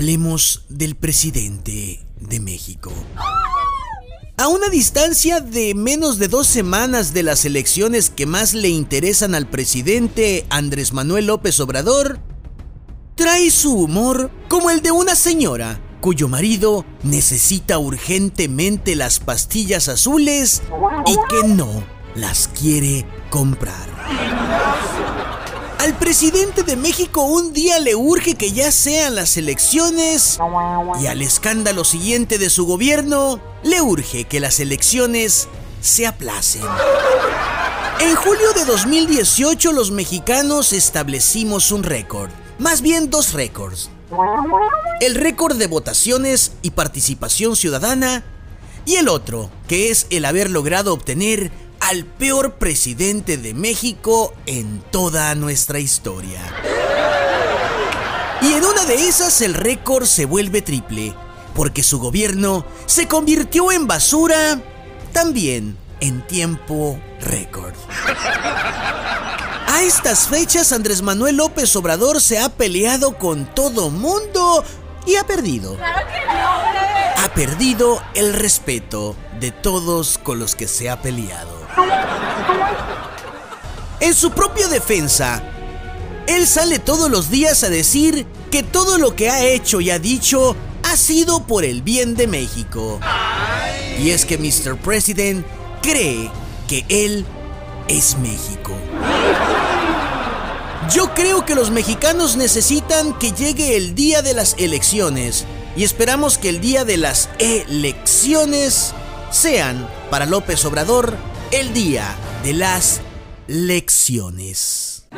hablemos del presidente de México. A una distancia de menos de dos semanas de las elecciones que más le interesan al presidente Andrés Manuel López Obrador, trae su humor como el de una señora cuyo marido necesita urgentemente las pastillas azules y que no las quiere comprar. Al presidente de México un día le urge que ya sean las elecciones y al escándalo siguiente de su gobierno le urge que las elecciones se aplacen. En julio de 2018 los mexicanos establecimos un récord, más bien dos récords. El récord de votaciones y participación ciudadana y el otro, que es el haber logrado obtener al peor presidente de México en toda nuestra historia. Y en una de esas el récord se vuelve triple, porque su gobierno se convirtió en basura también en tiempo récord. A estas fechas Andrés Manuel López Obrador se ha peleado con todo mundo y ha perdido. Ha perdido el respeto de todos con los que se ha peleado. En su propia defensa, él sale todos los días a decir que todo lo que ha hecho y ha dicho ha sido por el bien de México. Y es que Mr. President cree que él es México. Yo creo que los mexicanos necesitan que llegue el día de las elecciones y esperamos que el día de las elecciones sean para López Obrador el día de las lecciones.